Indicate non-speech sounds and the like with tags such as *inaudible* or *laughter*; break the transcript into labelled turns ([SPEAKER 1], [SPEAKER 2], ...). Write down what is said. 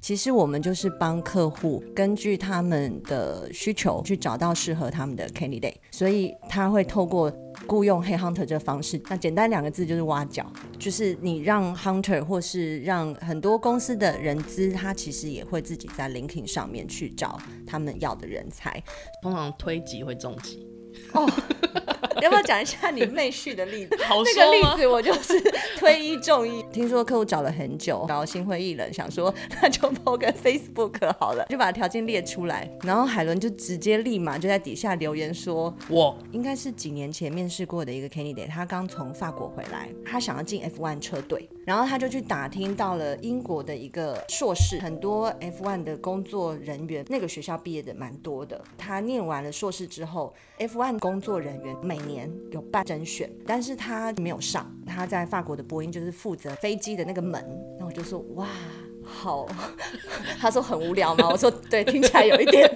[SPEAKER 1] 其实我们就是帮客户根据他们的需求去找到适合他们的 candidate，所以他会透过雇佣 head hunter 这个方式。那简单两个字就是挖角，就是你让 hunter 或是让很多公司的人资，他其实也会自己在 LinkedIn 上面去找他们要的人才。
[SPEAKER 2] 通常推级会中级。
[SPEAKER 1] 哦。*laughs* *laughs* 要不要讲一下你妹婿的例子？*laughs*
[SPEAKER 2] 好
[SPEAKER 1] 那个例子我就是推一中一。听说客户找了很久，然后心灰意冷，想说那就 PO 个 Facebook 好了，就把条件列出来。然后海伦就直接立马就在底下留言说：“
[SPEAKER 2] 我
[SPEAKER 1] 应该是几年前面试过的一个 candidate，他刚从法国回来，他想要进 F1 车队，然后他就去打听到了英国的一个硕士，很多 F1 的工作人员那个学校毕业的蛮多的。他念完了硕士之后，F1 工作人员每年有办甄选，但是他没有上。他在法国的播音就是负责飞机的那个门。那我就说哇，好。*laughs* 他说很无聊吗？我说对，听起来有一点。